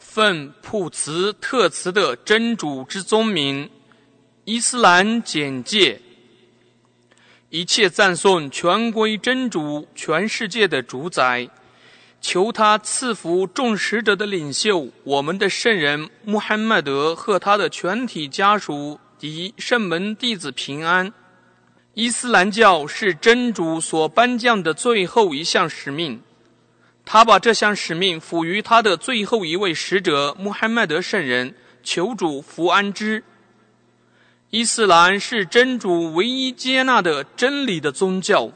奉普慈特慈的真主之宗名，伊斯兰简介。一切赞颂全归真主，全世界的主宰，求他赐福众使者的领袖，我们的圣人穆罕默德和他的全体家属及圣门弟子平安。伊斯兰教是真主所颁降的最后一项使命。他把这项使命赋予他的最后一位使者穆罕默德圣人，求主福安之。伊斯兰是真主唯一接纳的真理的宗教，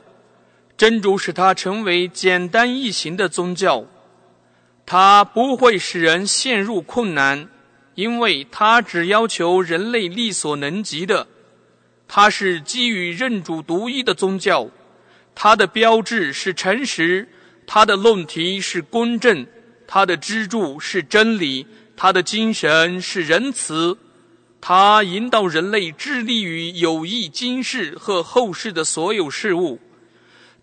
真主使它成为简单易行的宗教，它不会使人陷入困难，因为它只要求人类力所能及的。它是基于认主独一的宗教，它的标志是诚实。他的论题是公正，他的支柱是真理，他的精神是仁慈，他引导人类致力于有益今世和后世的所有事物，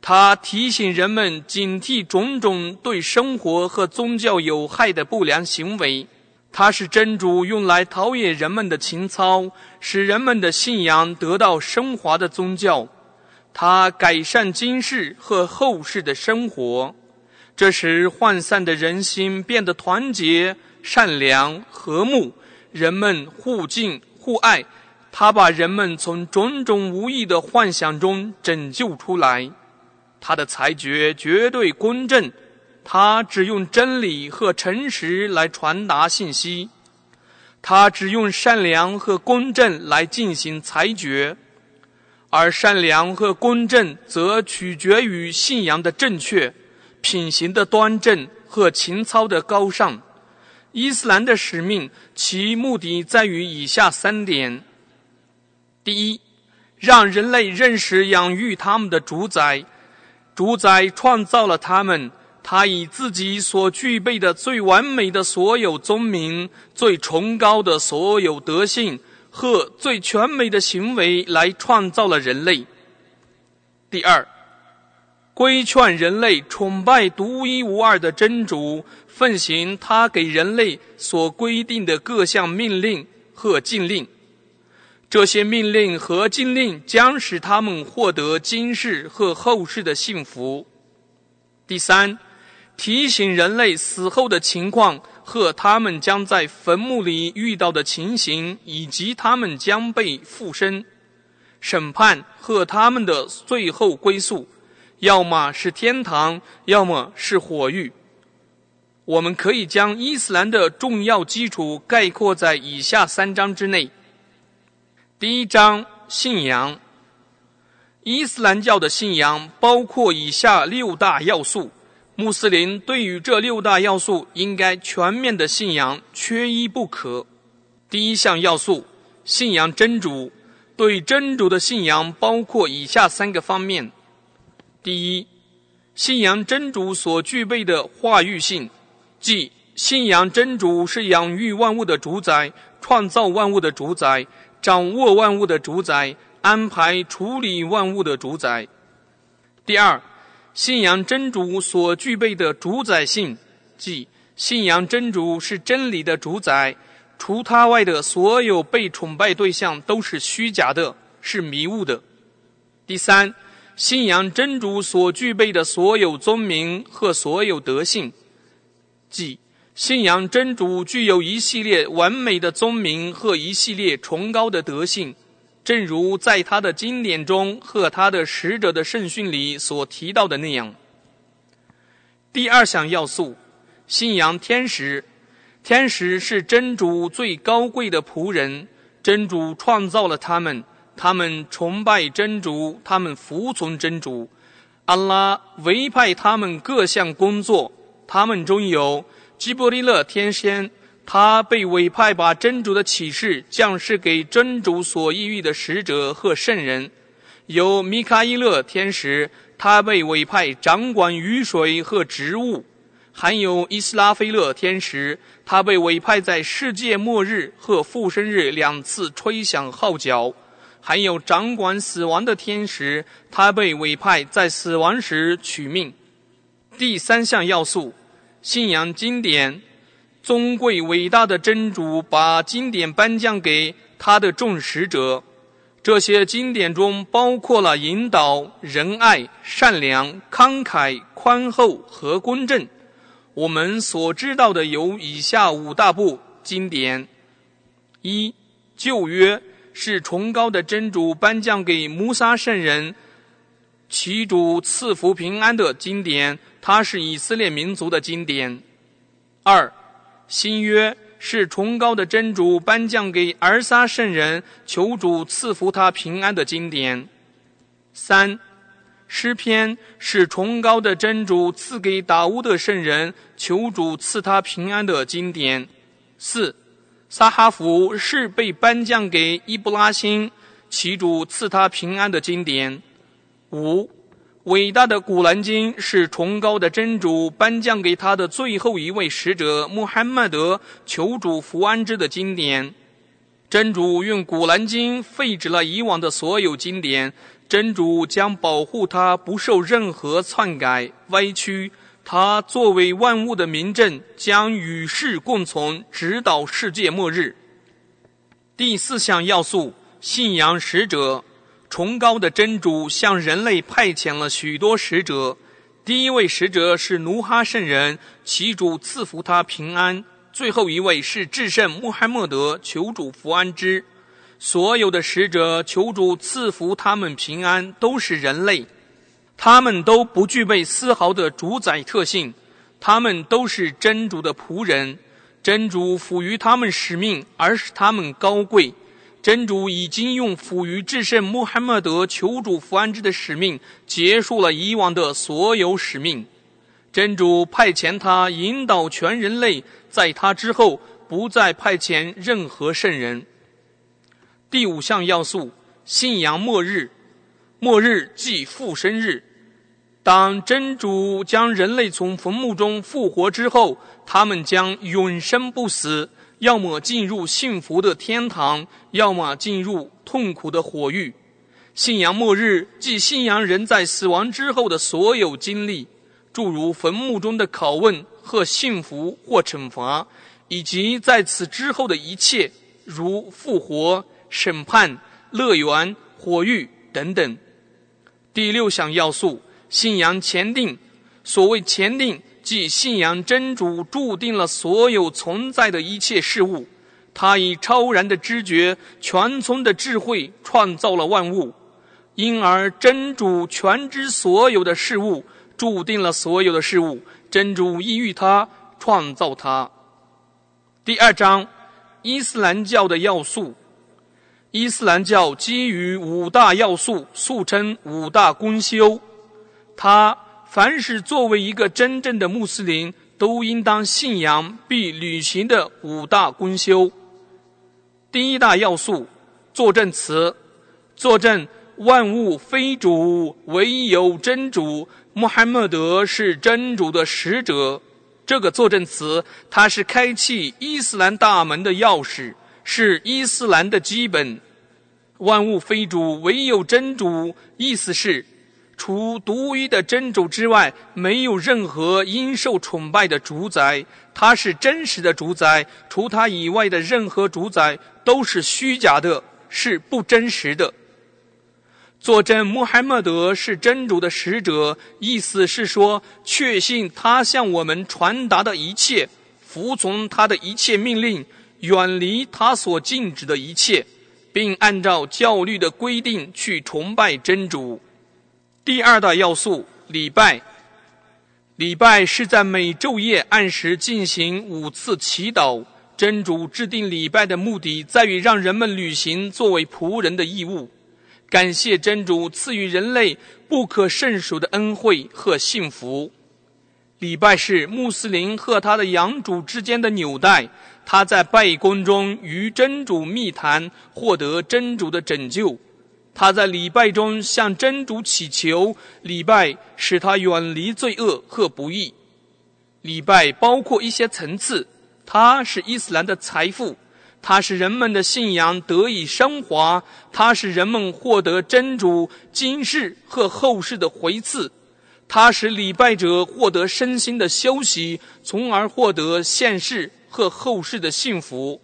他提醒人们警惕种种对生活和宗教有害的不良行为。他是真主用来陶冶人们的情操，使人们的信仰得到升华的宗教。他改善今世和后世的生活，这使涣散的人心变得团结、善良、和睦，人们互敬互爱。他把人们从种种无益的幻想中拯救出来。他的裁决绝对公正，他只用真理和诚实来传达信息，他只用善良和公正来进行裁决。而善良和公正则取决于信仰的正确、品行的端正和情操的高尚。伊斯兰的使命，其目的在于以下三点：第一，让人类认识养育他们的主宰，主宰创造了他们，他以自己所具备的最完美的所有宗名、最崇高的所有德性。和最全美的行为来创造了人类。第二，规劝人类崇拜独一无二的真主，奉行他给人类所规定的各项命令和禁令。这些命令和禁令将使他们获得今世和后世的幸福。第三，提醒人类死后的情况。和他们将在坟墓里遇到的情形，以及他们将被附身、审判和他们的最后归宿，要么是天堂，要么是火狱。我们可以将伊斯兰的重要基础概括在以下三章之内。第一章信仰，伊斯兰教的信仰包括以下六大要素。穆斯林对于这六大要素应该全面的信仰，缺一不可。第一项要素，信仰真主。对真主的信仰包括以下三个方面：第一，信仰真主所具备的化育性，即信仰真主是养育万物的主宰，创造万物的主宰，掌握万物的主宰，安排处理万物的主宰。第二。信仰真主所具备的主宰性，即信仰真主是真理的主宰，除他外的所有被崇拜对象都是虚假的，是迷雾的。第三，信仰真主所具备的所有宗名和所有德性，即信仰真主具有一系列完美的宗名和一系列崇高的德性。正如在他的经典中和他的使者的圣训里所提到的那样。第二项要素，信仰天使。天使是真主最高贵的仆人，真主创造了他们，他们崇拜真主，他们服从真主。安拉委派他们各项工作，他们中有基布利勒天仙。他被委派把真主的启示降世给真主所抑郁的使者和圣人，有米卡伊勒天使，他被委派掌管雨水和植物；还有伊斯拉菲勒天使，他被委派在世界末日和复生日两次吹响号角；还有掌管死亡的天使，他被委派在死亡时取命。第三项要素，信仰经典。尊贵伟大的真主把经典颁奖给他的众使者。这些经典中包括了引导、仁爱、善良、慷慨、宽厚和公正。我们所知道的有以下五大部经典：一、旧约是崇高的真主颁奖给穆萨圣人，其主赐福平安的经典，它是以色列民族的经典；二、新约。是崇高的真主颁奖给尔撒圣人，求主赐福他平安的经典。三，诗篇是崇高的真主赐给达乌的圣人，求主赐他平安的经典。四，撒哈福是被颁奖给伊布拉辛，其主赐他平安的经典。五。伟大的古兰经是崇高的真主颁奖给他的最后一位使者穆罕默德求主福安之的经典。真主用古兰经废止了以往的所有经典，真主将保护他不受任何篡改歪曲。他作为万物的明证，将与世共存，直到世界末日。第四项要素：信仰使者。崇高的真主向人类派遣了许多使者，第一位使者是努哈圣人，其主赐福他平安；最后一位是至圣穆罕默德，求主福安之。所有的使者求主赐福他们平安，都是人类，他们都不具备丝毫的主宰特性，他们都是真主的仆人，真主赋予他们使命，而使他们高贵。真主已经用赋予至圣穆罕默德求主福安之的使命结束了以往的所有使命。真主派遣他引导全人类，在他之后不再派遣任何圣人。第五项要素：信仰末日。末日即复生日。当真主将人类从坟墓中复活之后，他们将永生不死。要么进入幸福的天堂，要么进入痛苦的火狱。信仰末日，即信仰人在死亡之后的所有经历，诸如坟墓中的拷问和幸福或惩罚，以及在此之后的一切，如复活、审判、乐园、火狱等等。第六项要素：信仰前定。所谓前定。即信仰真主注定了所有存在的一切事物，他以超然的知觉、全存的智慧创造了万物，因而真主全知所有的事物，注定了所有的事物。真主意欲他创造他。第二章，伊斯兰教的要素。伊斯兰教基于五大要素，素称五大公修。它。凡是作为一个真正的穆斯林都应当信仰并履行的五大公修。第一大要素，作证词，作证万物非主，唯有真主，穆罕默德是真主的使者。这个作证词，它是开启伊斯兰大门的钥匙，是伊斯兰的基本。万物非主，唯有真主，意思是。除独一的真主之外，没有任何应受崇拜的主宰。他是真实的主宰，除他以外的任何主宰都是虚假的，是不真实的。作证穆罕默德是真主的使者，意思是说，确信他向我们传达的一切，服从他的一切命令，远离他所禁止的一切，并按照教律的规定去崇拜真主。第二大要素，礼拜。礼拜是在每昼夜按时进行五次祈祷。真主制定礼拜的目的，在于让人们履行作为仆人的义务，感谢真主赐予人类不可胜数的恩惠和幸福。礼拜是穆斯林和他的养主之间的纽带，他在拜功中与真主密谈，获得真主的拯救。他在礼拜中向真主祈求，礼拜使他远离罪恶和不义。礼拜包括一些层次，它是伊斯兰的财富，它使人们的信仰得以升华，它使人们获得真主今世和后世的回赐，它使礼拜者获得身心的休息，从而获得现世和后世的幸福。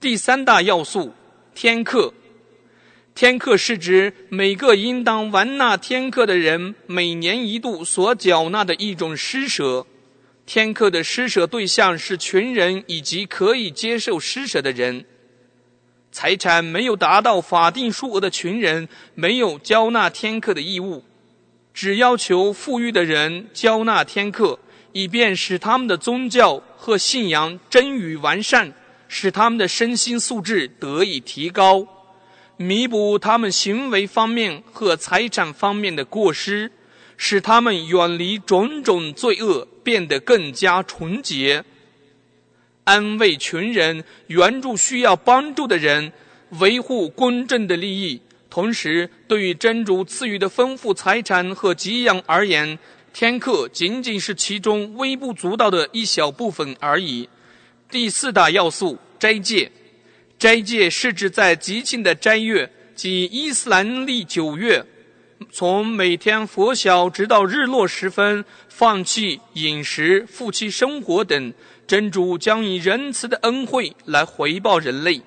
第三大要素，天课。天课是指每个应当完纳天课的人每年一度所缴纳的一种施舍。天课的施舍对象是群人以及可以接受施舍的人。财产没有达到法定数额的群人没有交纳天课的义务，只要求富裕的人交纳天课，以便使他们的宗教和信仰臻于完善，使他们的身心素质得以提高。弥补他们行为方面和财产方面的过失，使他们远离种种罪恶，变得更加纯洁。安慰穷人，援助需要帮助的人，维护公正的利益。同时，对于真主赐予的丰富财产和给养而言，天课仅仅是其中微不足道的一小部分而已。第四大要素：斋戒。斋戒是指在吉庆的斋月，即伊斯兰历九月，从每天拂晓直到日落时分，放弃饮食、夫妻生活等，真主将以仁慈的恩惠来回报人类，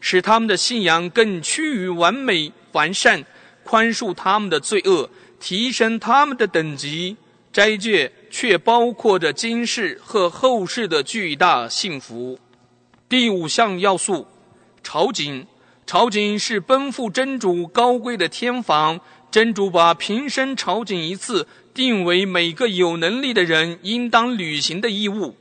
使他们的信仰更趋于完美完善，宽恕他们的罪恶，提升他们的等级。斋戒却包括着今世和后世的巨大幸福。第五项要素。朝觐，朝觐是奔赴真主高贵的天房。真主把平生朝觐一次定为每个有能力的人应当履行的义务。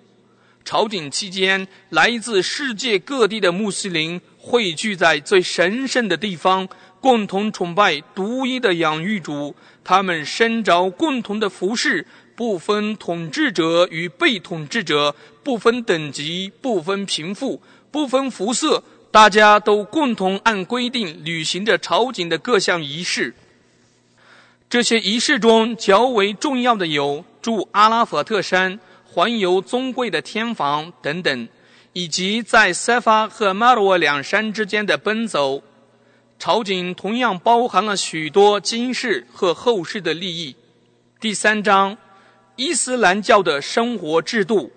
朝觐期间，来自世界各地的穆斯林汇聚在最神圣的地方，共同崇拜独一的养育主。他们身着共同的服饰，不分统治者与被统治者，不分等级，不分贫富，不分肤色。大家都共同按规定履行着朝觐的各项仪式。这些仪式中较为重要的有住阿拉法特山、环游尊贵的天房等等，以及在塞法和马罗沃两山之间的奔走。朝觐同样包含了许多今世和后世的利益。第三章，伊斯兰教的生活制度。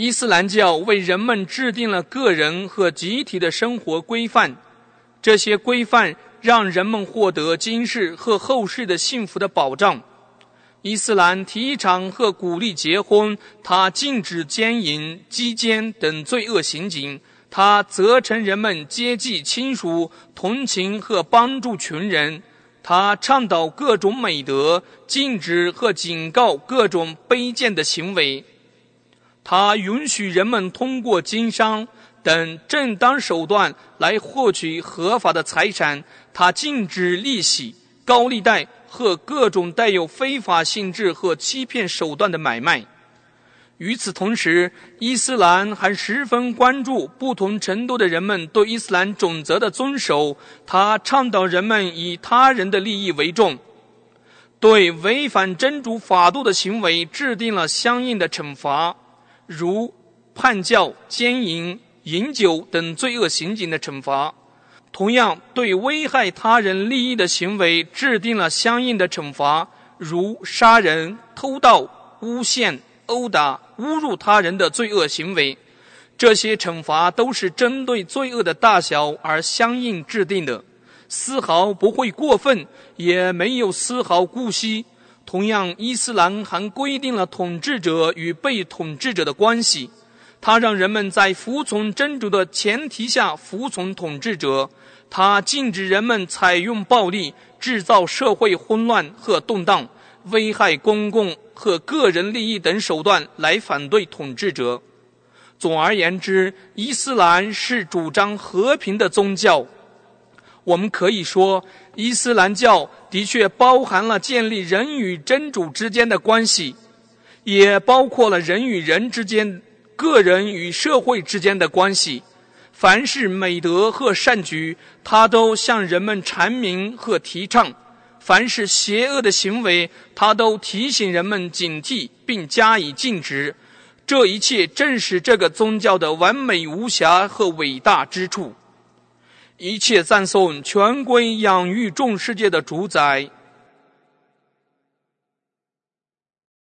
伊斯兰教为人们制定了个人和集体的生活规范，这些规范让人们获得今世和后世的幸福的保障。伊斯兰提倡和鼓励结婚，他禁止奸淫、鸡奸等罪恶行径，他责成人们接济亲属、同情和帮助穷人，他倡导各种美德，禁止和警告各种卑贱的行为。他允许人们通过经商等正当手段来获取合法的财产。他禁止利息、高利贷和各种带有非法性质和欺骗手段的买卖。与此同时，伊斯兰还十分关注不同程度的人们对伊斯兰准则的遵守。他倡导人们以他人的利益为重，对违反真主法度的行为制定了相应的惩罚。如叛教、奸淫、饮酒等罪恶行径的惩罚，同样对危害他人利益的行为制定了相应的惩罚，如杀人、偷盗、诬陷、殴打、侮辱他人的罪恶行为。这些惩罚都是针对罪恶的大小而相应制定的，丝毫不会过分，也没有丝毫姑息。同样，伊斯兰还规定了统治者与被统治者的关系。它让人们在服从真主的前提下服从统治者。它禁止人们采用暴力、制造社会混乱和动荡、危害公共和个人利益等手段来反对统治者。总而言之，伊斯兰是主张和平的宗教。我们可以说，伊斯兰教的确包含了建立人与真主之间的关系，也包括了人与人之间、个人与社会之间的关系。凡是美德和善举，他都向人们阐明和提倡；凡是邪恶的行为，他都提醒人们警惕并加以禁止。这一切正是这个宗教的完美无瑕和伟大之处。一切赞颂全归养育众世界的主宰。